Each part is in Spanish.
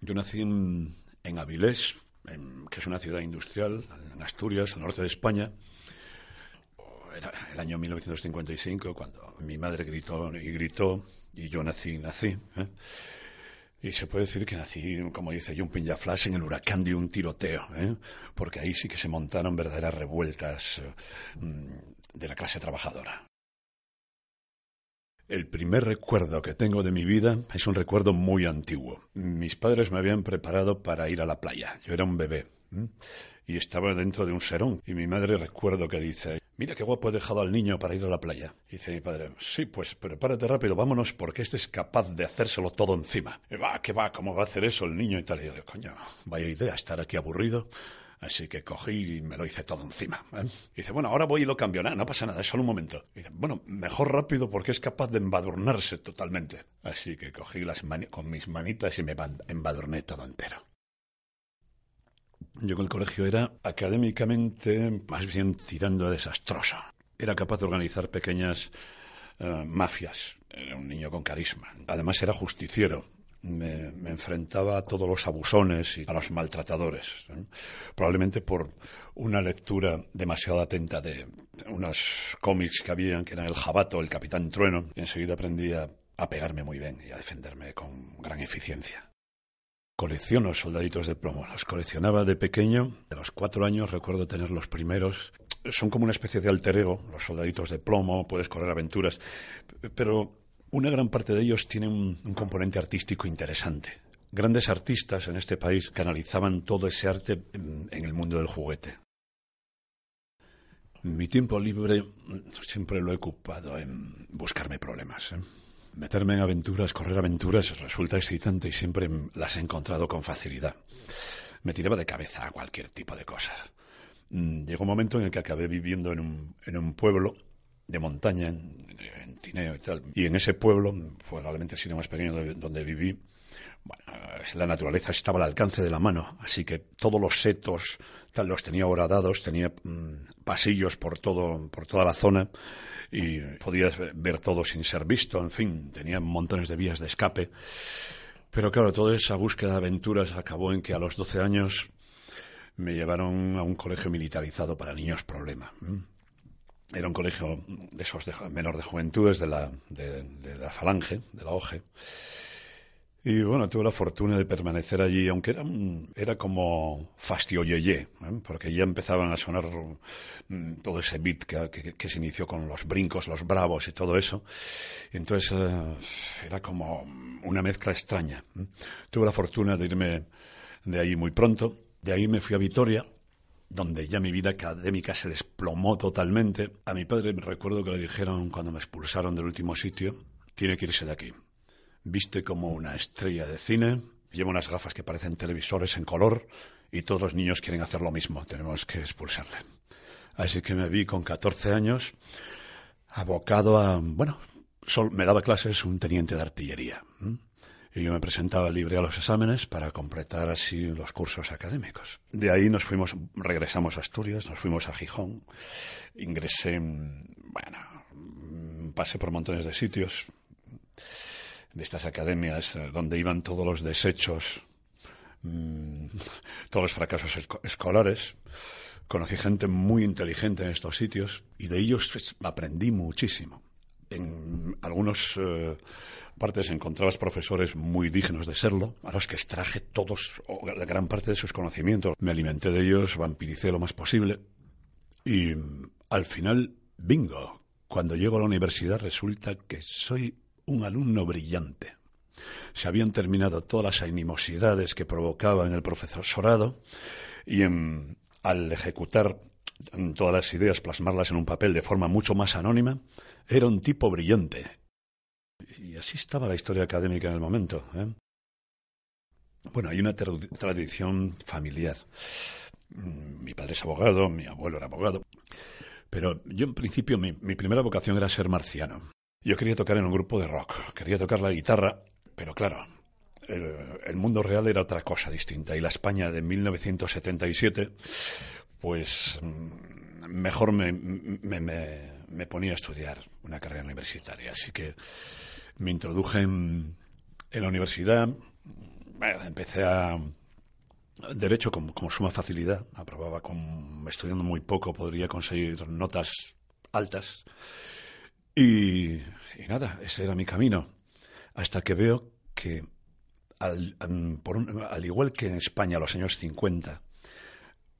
Yo nací en, Avilés, que es una ciudad industrial, en Asturias, al norte de España. Era el año 1955 cuando mi madre gritó y gritó y yo nací, nací. ¿eh? Y se puede decir que nací, como dice Jumping Flash, en el huracán de un tiroteo, ¿eh? porque ahí sí que se montaron verdaderas revueltas eh, de la clase trabajadora. El primer recuerdo que tengo de mi vida es un recuerdo muy antiguo. Mis padres me habían preparado para ir a la playa. Yo era un bebé. Y estaba dentro de un serón. Y mi madre recuerdo que dice, mira qué guapo he dejado al niño para ir a la playa. Dice mi padre, sí, pues prepárate rápido, vámonos, porque este es capaz de hacérselo todo encima. Y va, ¿qué va? ¿Cómo va a hacer eso el niño? Y tal. Y yo digo, coño, vaya idea, estar aquí aburrido. Así que cogí y me lo hice todo encima. ¿eh? Y dice, bueno, ahora voy y lo cambio. no pasa nada, es solo un momento. Y dice, bueno, mejor rápido porque es capaz de embadurnarse totalmente. Así que cogí las con mis manitas y me embadurné todo entero. Yo con el colegio era académicamente más bien tirando a desastroso. Era capaz de organizar pequeñas eh, mafias. Era un niño con carisma. Además era justiciero me, enfrentaba a todos los abusones y a los maltratadores. Probablemente por una lectura demasiado atenta de unos cómics que habían, que eran El Jabato, El Capitán Trueno, enseguida aprendí a, pegarme muy bien y a defenderme con gran eficiencia. Colecciono soldaditos de plomo. Los coleccionaba de pequeño. De los cuatro años recuerdo tener los primeros. Son como una especie de alter ego, los soldaditos de plomo, puedes correr aventuras. Pero una gran parte de ellos tiene un, componente artístico interesante. Grandes artistas en este país canalizaban todo ese arte en, el mundo del juguete. Mi tiempo libre siempre lo he ocupado en buscarme problemas. ¿eh? Meterme en aventuras, correr aventuras, resulta excitante y siempre las he encontrado con facilidad. Me tiraba de cabeza a cualquier tipo de cosas. Mm, llegó un momento en el que acabé viviendo en un, pueblo de montaña, Y en ese pueblo, probablemente el sitio más pequeño donde, viví, la naturaleza estaba al alcance de la mano, así que todos los setos tal, los tenía horadados, tenía mm, pasillos por, todo, por toda la zona y podías ver todo sin ser visto, en fin, tenía montones de vías de escape. Pero claro, toda esa búsqueda de aventuras acabó en que a los 12 años me llevaron a un colegio militarizado para niños problema. Era un colegio de esos de, menor de juventudes de la, de, la Falange, de la OGE. Y bueno, tuve la fortuna de permanecer allí, aunque era, era como fastio yeye, ¿eh? porque ya empezaban a sonar mm, todo ese beat que, que, se inició con los brincos, los bravos y todo eso. Entonces eh, era como una mezcla extraña. ¿eh? Tuve la fortuna de irme de ahí muy pronto. De ahí me fui a Vitoria, donde ya mi vida académica se desplomó totalmente. A mi padre me recuerdo que le dijeron cuando me expulsaron del último sitio, tiene que irse de aquí. Viste como una estrella de cine, lleva unas gafas que parecen televisores en color y todos los niños quieren hacer lo mismo, tenemos que expulsarle. Así que me vi con 14 años abocado a, bueno, me daba clases un teniente de artillería y yo me presentaba libre a los exámenes para completar así los cursos académicos. De ahí nos fuimos, regresamos a Asturias, nos fuimos a Gijón, ingresé, bueno, pasé por montones de sitios, de estas academias eh, donde iban todos los desechos, mm, todos los fracasos escolares. Conocí gente muy inteligente en estos sitios y de ellos pues, aprendí muchísimo. En algunos eh, partes encontrabas profesores muy dignos de serlo, a los que extraje todos, o la gran parte de sus conocimientos. Me alimenté de ellos, vampiricé lo más posible. Y al final, bingo, cuando llego a la universidad resulta que soy un alumno brillante. Se habían terminado todas las animosidades que provocaba en el profesorado y al ejecutar todas las ideas, plasmarlas en un papel de forma mucho más anónima, era un tipo brillante, y así estaba la historia académica en el momento. ¿eh? Bueno, hay una tradición familiar. Mm, mi padre es abogado, mi abuelo era abogado. Pero yo, en principio, mi, primera vocación era ser marciano. Yo quería tocar en un grupo de rock, quería tocar la guitarra, pero claro, el, mundo real era otra cosa distinta. Y la España de 1977, pues mm, mejor me, me, ponía a estudiar una carrera universitaria. Así que me introduje en, la universidad, empecé a Derecho con, suma facilidad, aprobaba con, estudiando muy poco, podría conseguir notas altas. Y, nada, ese era mi camino. Hasta que veo que, al, al igual que en España, los años 50, mm,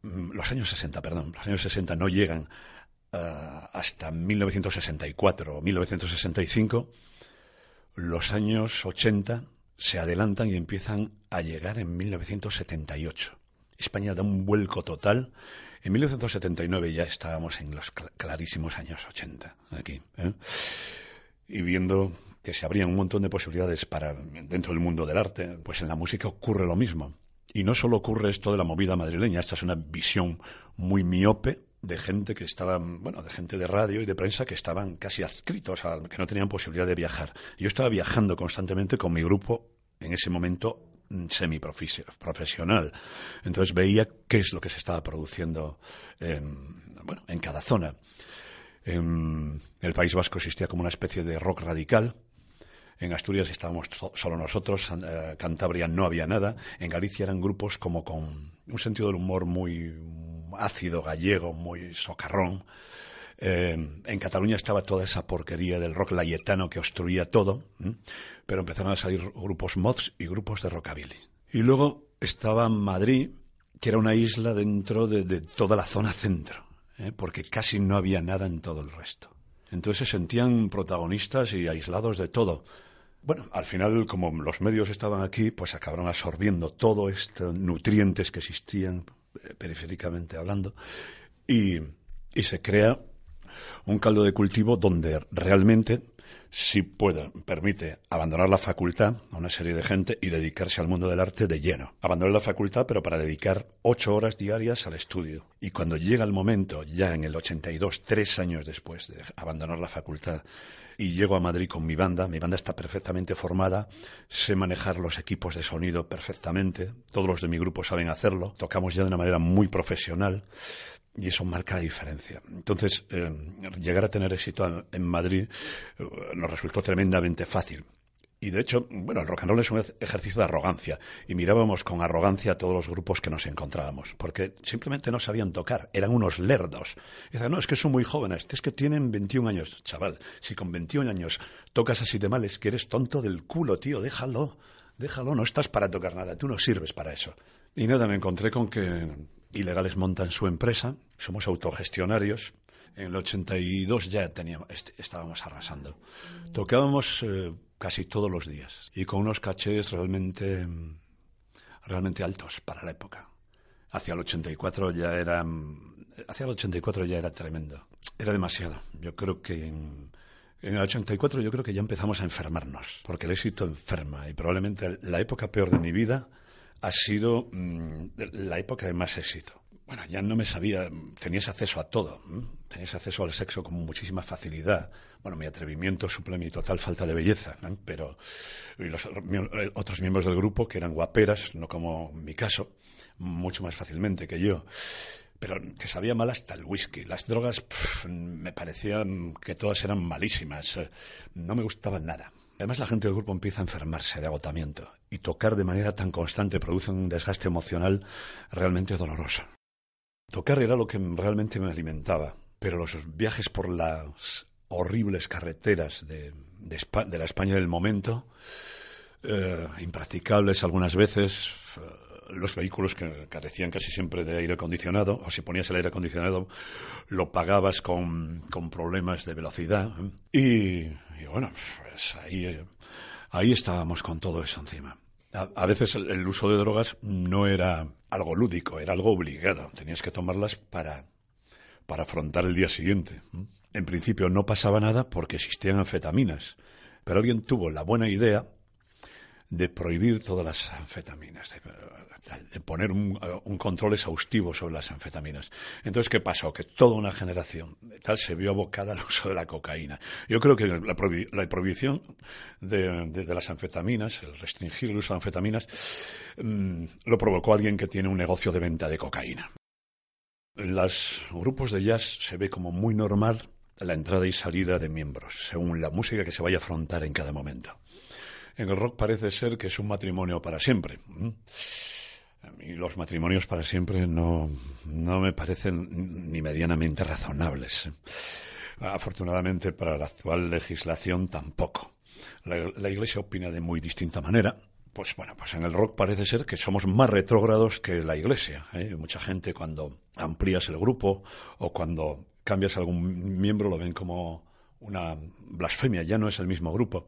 los años 60, perdón, los años 60 no llegan uh, hasta 1964 o 1965, los años 80 se adelantan y empiezan a llegar en 1978. España da un vuelco total. En 1979 ya estábamos en los clarísimos años 80 aquí. ¿eh? Y viendo que se abrían un montón de posibilidades para dentro del mundo del arte, pues en la música ocurre lo mismo. Y no solo ocurre esto de la movida madrileña, esta es una visión muy miope de gente que estaban, bueno, de gente de radio y de prensa que estaban casi adscritos, a, que no tenían posibilidad de viajar. Yo estaba viajando constantemente con mi grupo, en ese momento mm, semiprofesional. Entonces veía qué es lo que se estaba produciendo en, bueno, en cada zona. En el País Vasco existía como una especie de rock radical, en Asturias estábamos solo nosotros, eh, Cantabria no había nada, en Galicia eran grupos como con un sentido del humor muy, ácido gallego, muy socarrón. Eh, en Cataluña estaba toda esa porquería del rock layetano que obstruía todo, pero empezaron a salir grupos mods y grupos de rockabilly. Y luego estaba Madrid, que era una isla dentro de, toda la zona centro, ¿eh? porque casi no había nada en todo el resto. Entonces se sentían protagonistas y aislados de todo. Bueno, al final, como los medios estaban aquí, pues acabaron absorbiendo todos estos nutrientes que existían periféricamente hablando, y, y se crea un caldo de cultivo donde realmente sí puede, permite abandonar la facultad a una serie de gente y dedicarse al mundo del arte de lleno. Abandonar la facultad, pero para dedicar ocho horas diarias al estudio. Y cuando llega el momento, ya en el 82, tres años después de abandonar la facultad, y llego a Madrid con mi banda. Mi banda está perfectamente formada, sé manejar los equipos de sonido perfectamente, todos los de mi grupo saben hacerlo, tocamos ya de una manera muy profesional y eso marca la diferencia. Entonces, eh, llegar a tener éxito en Madrid eh, nos resultó tremendamente fácil. Y de hecho, bueno, el rock and roll es un ejercicio de arrogancia. Y mirábamos con arrogancia a todos los grupos que nos encontrábamos. Porque simplemente no sabían tocar. Eran unos lerdos. Y decían, no, es que son muy jóvenes. Es que tienen 21 años. Chaval, si con 21 años tocas así de mal, es que eres tonto del culo, tío. Déjalo. Déjalo. No estás para tocar nada. Tú no sirves para eso. Y nada, me encontré con que Ilegales montan su empresa. Somos autogestionarios. En el 82 ya teníamos, estábamos arrasando. Tocábamos... Eh, casi todos los días y con unos cachés realmente, realmente altos para la época. Hacia el 84 ya era, hacia el 84 ya era tremendo. Era demasiado. Yo creo que en, el 84 yo creo que ya empezamos a enfermarnos, porque el éxito enferma y probablemente la época peor de mi vida ha sido mm, la época de más éxito. Bueno, ya no me sabía, tenías acceso a todo, tenías acceso al sexo con muchísima facilidad. Bueno, mi atrevimiento suple mi total falta de belleza, pero los eh, otros miembros del grupo, que eran guaperas, no como mi caso, mucho más fácilmente que yo, pero que sabía mal hasta el whisky. Las drogas me parecían que todas eran malísimas, eh, no me gustaban nada. Además, la gente del grupo empieza a enfermarse de agotamiento y tocar de manera tan constante produce un desgaste emocional realmente doloroso. Tocar era lo que realmente me alimentaba, pero los viajes por las horribles carreteras de, la España del momento, eh, impracticables algunas veces, eh, los vehículos que carecían casi siempre de aire acondicionado, o si ponías el aire acondicionado, lo pagabas con, problemas de velocidad. ¿eh? Y, bueno, pues ahí, ahí estábamos con todo eso encima. A, veces el, uso de drogas no era algo lúdico, era algo obligado. Tenías que tomarlas para, para afrontar el día siguiente. En principio no pasaba nada porque existían anfetaminas, pero alguien tuvo la buena idea de prohibir todas las anfetaminas, de, poner un, control exhaustivo sobre las anfetaminas. Entonces, ¿qué pasó? Que toda una generación tal se vio abocada al uso de la cocaína. Yo creo que la, prohibición de, las anfetaminas, el restringir el uso de anfetaminas, mm, lo provocó alguien que tiene un negocio de venta de cocaína. En los grupos de jazz se ve como muy normal la entrada y salida de miembros, según la música que se vaya a afrontar en cada momento. En el rock parece ser que es un matrimonio para siempre. Y los matrimonios para siempre no, no me parecen ni medianamente razonables. Afortunadamente para la actual legislación tampoco. La, Iglesia opina de muy distinta manera. Pues bueno, pues en el rock parece ser que somos más retrógrados que la Iglesia. ¿eh? Mucha gente cuando amplías el grupo o cuando cambias a algún miembro lo ven como una blasfemia, ya no es el mismo grupo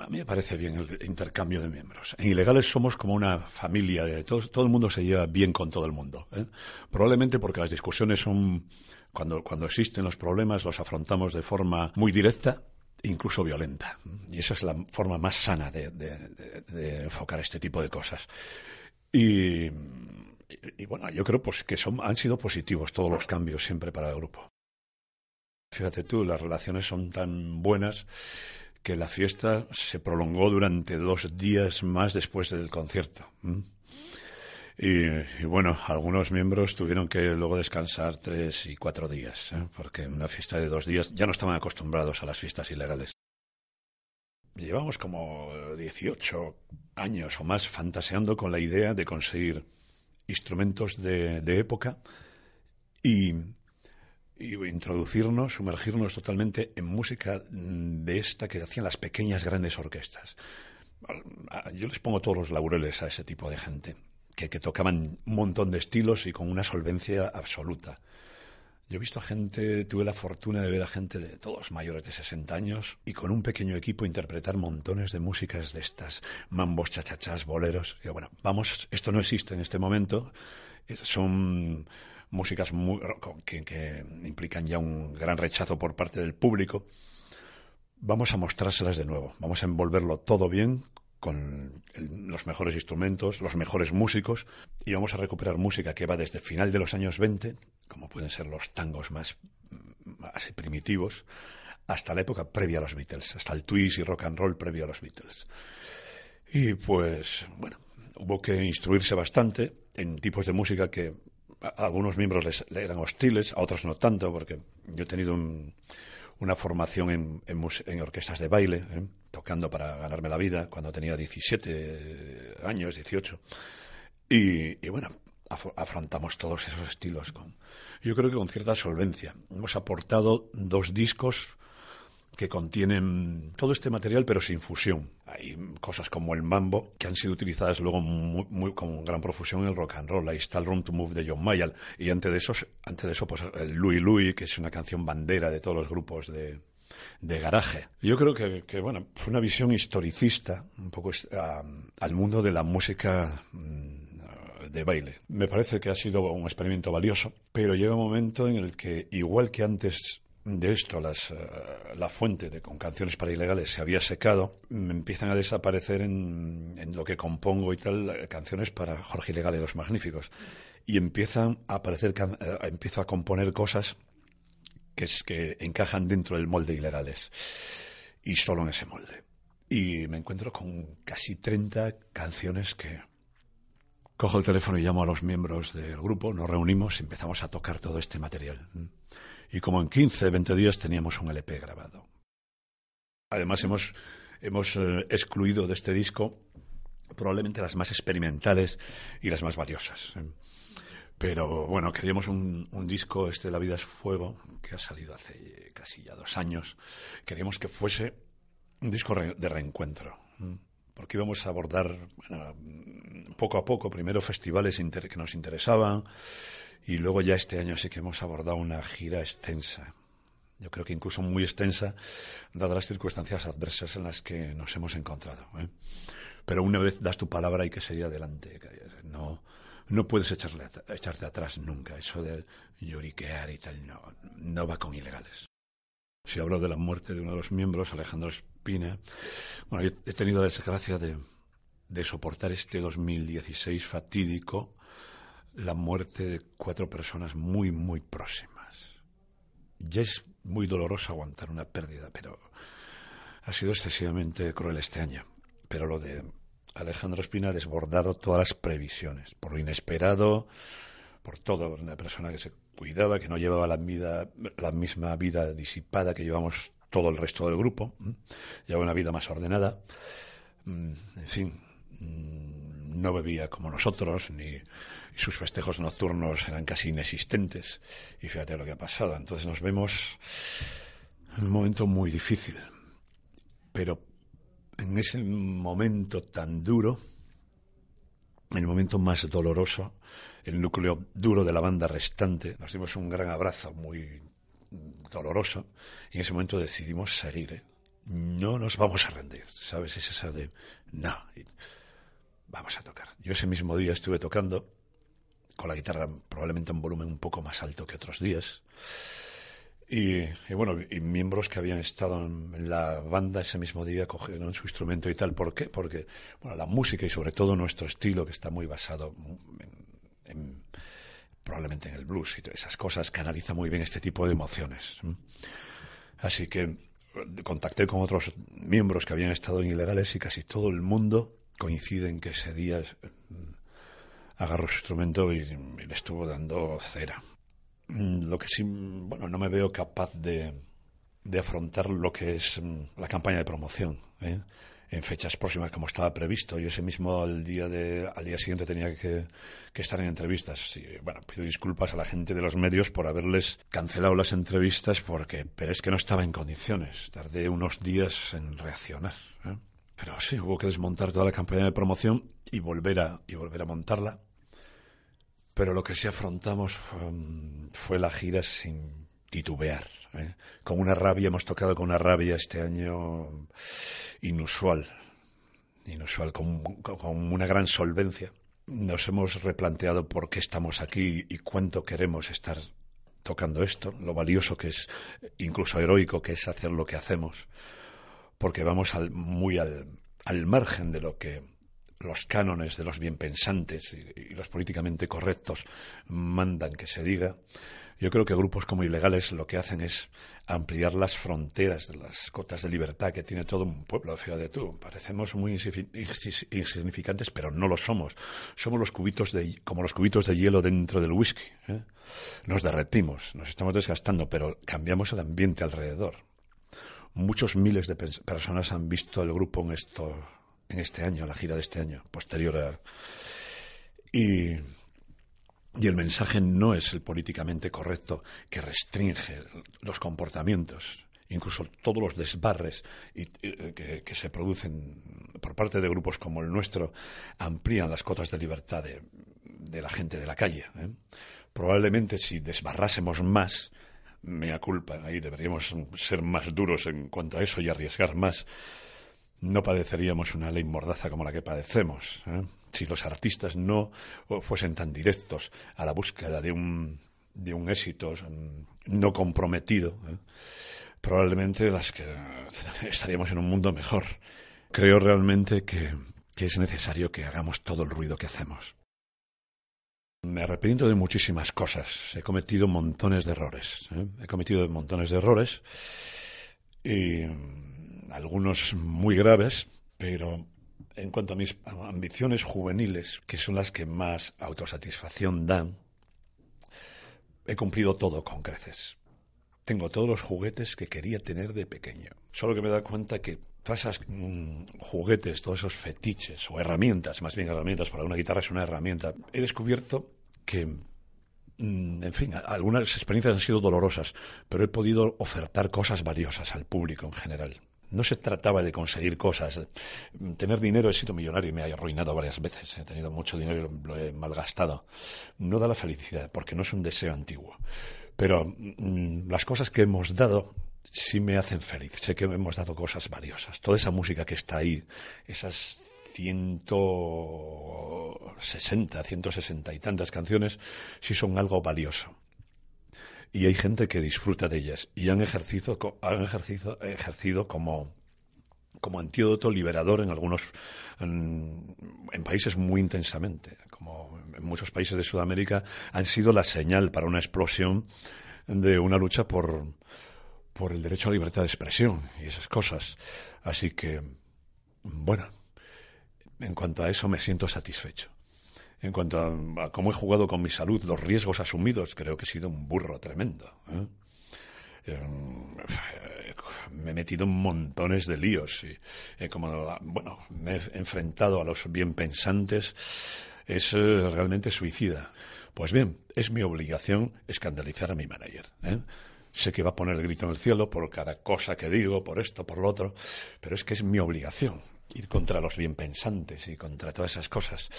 a mí me parece bien el intercambio de miembros. En ilegales somos como una familia, de todos, todo el mundo se lleva bien con todo el mundo. ¿eh? Probablemente porque las discusiones son, cuando, existen los problemas, los afrontamos de forma muy directa, incluso violenta. Y esa es la forma más sana de, enfocar este tipo de cosas. Y, bueno, yo creo pues, que son, han sido positivos todos los cambios siempre para el grupo. Fíjate tú, las relaciones son tan buenas que la fiesta se prolongó durante dos días más después del concierto. Y, bueno, algunos miembros tuvieron que luego descansar tres y cuatro días, ¿eh? porque en una fiesta de dos días ya no estaban acostumbrados a las fiestas ilegales. Llevamos como 18 años o más fantaseando con la idea de conseguir instrumentos de, de época y y introducirnos, sumergirnos totalmente en música de esta que hacían las pequeñas grandes orquestas. Yo les pongo todos los laureles a ese tipo de gente, que, que tocaban un montón de estilos y con una solvencia absoluta. Yo he visto a gente, tuve la fortuna de ver a gente de todos mayores de 60 años y con un pequeño equipo interpretar montones de músicas de estas, mambos, chachachas, boleros. Y bueno, vamos, esto no existe en este momento. Son músicas muy, que, implican ya un gran rechazo por parte del público, vamos a mostrárselas de nuevo. Vamos a envolverlo todo bien con los mejores instrumentos, los mejores músicos, y vamos a recuperar música que va desde final de los años 20, como pueden ser los tangos más, más primitivos, hasta la época previa a los Beatles, hasta el twist y rock and roll previo a los Beatles. Y pues, bueno, hubo que instruirse bastante en tipos de música que a algunos miembros les, eran hostiles, a otros no tanto, porque yo he tenido una formación en, en, orquestas de baile, ¿eh? tocando para ganarme la vida cuando tenía 17 años, 18. Y, y bueno, afrontamos todos esos estilos. Con, yo creo que con cierta solvencia. Hemos aportado dos discos que contienen todo este material pero sin fusión. Hay cosas como el mambo que han sido utilizadas luego muy, con gran profusión en el rock and roll. Ahí está el Room to Move de John Mayall y antes de eso, antes de eso pues el Louis Louis que es una canción bandera de todos los grupos de, de garaje. Yo creo que, bueno, fue una visión historicista un poco al mundo de la música mm, de baile. Me parece que ha sido un experimento valioso, pero llega un momento en el que, igual que antes de esto, las, eh, la fuente de canciones para ilegales se había secado, empiezan a desaparecer en, lo que compongo y tal eh, canciones para Jorge Ilegal y los Magníficos. Y empiezan a aparecer, eh, empiezo a componer cosas que, es, que encajan dentro del molde ilegales. Y solo en ese molde. Y me encuentro con casi 30 canciones que, Cojo el teléfono y llamo a los miembros del grupo, nos reunimos y empezamos a tocar todo este material y como en 15, 20 días teníamos un LP grabado. Además hemos, hemos eh, excluido de este disco probablemente las más experimentales y las más valiosas. ¿eh? Pero bueno, queríamos un, un, disco, este La vida es fuego, que ha salido hace casi ya dos años. Queríamos que fuese un disco de reencuentro, ¿eh? porque íbamos a abordar poco a poco, primero festivales que nos interesaban, y luego ya este año sí que hemos abordado una gira extensa. Yo creo que incluso muy extensa, dadas las circunstancias adversas en las que nos hemos encontrado. ¿eh? Pero una vez das tu palabra hay que seguir adelante. No, no puedes echarle, echarte atrás nunca. Eso de lloriquear y tal, no, no va con ilegales. si hablo de la muerte de uno de los miembros, Alejandro Espina, bueno, he tenido la desgracia de, de soportar este 2016 fatídico la muerte de cuatro personas muy, muy próximas. Ya es muy doloroso aguantar una pérdida, pero ha sido excesivamente cruel este año. Pero lo de Alejandro Espina ha desbordado todas las previsiones, por lo inesperado, por todo. Una persona que se cuidaba, que no llevaba la, vida, la misma vida disipada que llevamos todo el resto del grupo, llevaba una vida más ordenada. Mm, en fin, mm, no bebía como nosotros, ni sus festejos nocturnos eran casi inexistentes. Y fíjate lo que ha pasado. Entonces nos vemos en un momento muy difícil. Pero en ese momento tan duro, en el momento más doloroso, el núcleo duro de la banda restante, nos dimos un gran abrazo muy doloroso y en ese momento decidimos seguir. ¿eh? No nos vamos a rendir, ¿sabes? Es esa de, no, vamos a tocar. Yo ese mismo día estuve tocando con la guitarra probablemente en volumen un poco más alto que otros días. Y, bueno, y miembros que habían estado en, la banda ese mismo día cogieron su instrumento y tal. ¿Por qué? Porque bueno, la música y sobre todo nuestro estilo, que está muy basado en, probablemente en el blues y esas cosas, canaliza muy bien este tipo de emociones. Así que contacté con otros miembros que habían estado en ilegales y casi todo el mundo coincide en que ese día mm, agarró su instrumento y le estuvo dando cera. Mm, lo que sí, bueno, no me veo capaz de, de afrontar lo que es mm, la campaña de promoción ¿eh? en fechas próximas como estaba previsto. Yo ese mismo al día de, al día siguiente tenía que, que estar en entrevistas. Y, bueno, pido disculpas a la gente de los medios por haberles cancelado las entrevistas porque, pero es que no estaba en condiciones. Tardé unos días en reaccionar. ¿eh? Pero sí, hubo que desmontar toda la campaña de promoción y volver a, y volver a montarla pero lo que sí afrontamos fue, la gira sin titubear. ¿eh? Con una rabia, hemos tocado con una rabia este año inusual, inusual, con, una gran solvencia. Nos hemos replanteado por qué estamos aquí y cuánto queremos estar tocando esto, lo valioso que es, incluso heroico que es hacer lo que hacemos, porque vamos al, muy al, margen de lo que los cánones de los bienpensantes y, y, los políticamente correctos mandan que se diga, yo creo que grupos como ilegales lo que hacen es ampliar las fronteras de las cotas de libertad que tiene todo un pueblo, fíjate tú. Parecemos muy insignificantes, pero no lo somos. Somos los cubitos de, como los cubitos de hielo dentro del whisky. ¿eh? Nos derretimos, nos estamos desgastando, pero cambiamos el ambiente alrededor. Muchos miles de personas han visto el grupo en estos en este año, la gira de este año, posterior a... Y, y el mensaje no es el políticamente correcto que restringe los comportamientos, incluso todos los desbarres y, que, se producen por parte de grupos como el nuestro amplían las cotas de libertad de, de la gente de la calle. ¿eh? Probablemente si desbarrásemos más, mea culpa, ahí deberíamos ser más duros en cuanto a eso y arriesgar más no padeceríamos una ley mordaza como la que padecemos. ¿eh? Si los artistas no fuesen tan directos a la búsqueda de un, de un éxito no comprometido, ¿eh? probablemente las que estaríamos en un mundo mejor. Creo realmente que, que es necesario que hagamos todo el ruido que hacemos. Me arrepiento de muchísimas cosas. He cometido montones de errores. ¿eh? He cometido montones de errores y algunos muy graves, pero en cuanto a mis ambiciones juveniles, que son las que más autosatisfacción dan, he cumplido todo con creces. Tengo todos los juguetes que quería tener de pequeño. Solo que me da cuenta que todos esos mm, juguetes, todos esos fetiches o herramientas, más bien herramientas, para una guitarra es una herramienta, he descubierto que mm, en fin, algunas experiencias han sido dolorosas, pero he podido ofertar cosas valiosas al público en general. No se trataba de conseguir cosas. Tener dinero, he sido millonario y me ha arruinado varias veces. He tenido mucho dinero y lo he malgastado. No da la felicidad, porque no es un deseo antiguo. Pero mm, las cosas que hemos dado sí me hacen feliz. Sé que hemos dado cosas valiosas. Toda esa música que está ahí, esas 160, 160 y tantas canciones, sí son algo valioso. y hay gente que disfruta de ellas y han ejercido, han ejercido, ejercido como, como antídoto liberador en algunos en, países muy intensamente, como en muchos países de Sudamérica, han sido la señal para una explosión de una lucha por, por el derecho a la libertad de expresión y esas cosas. Así que, bueno, en cuanto a eso me siento satisfecho. En cuanto a, cómo he jugado con mi salud, los riesgos asumidos, creo que he sido un burro tremendo. ¿eh? Metido en montones de líos y como bueno me he enfrentado a los bien pensantes es eh, realmente suicida pues bien es mi obligación escandalizar a mi manager ¿eh? sé que va a poner el grito en el cielo por cada cosa que digo por esto por lo otro pero es que es mi obligación ir contra los bien pensantes y contra todas esas cosas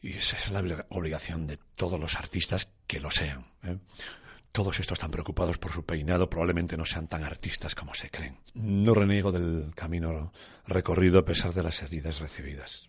y esa es la obligación de todos los artistas que lo sean ¿eh? Todos estos tan preocupados por su peinado probablemente no sean tan artistas como se creen. No reniego del camino recorrido a pesar de las heridas recibidas.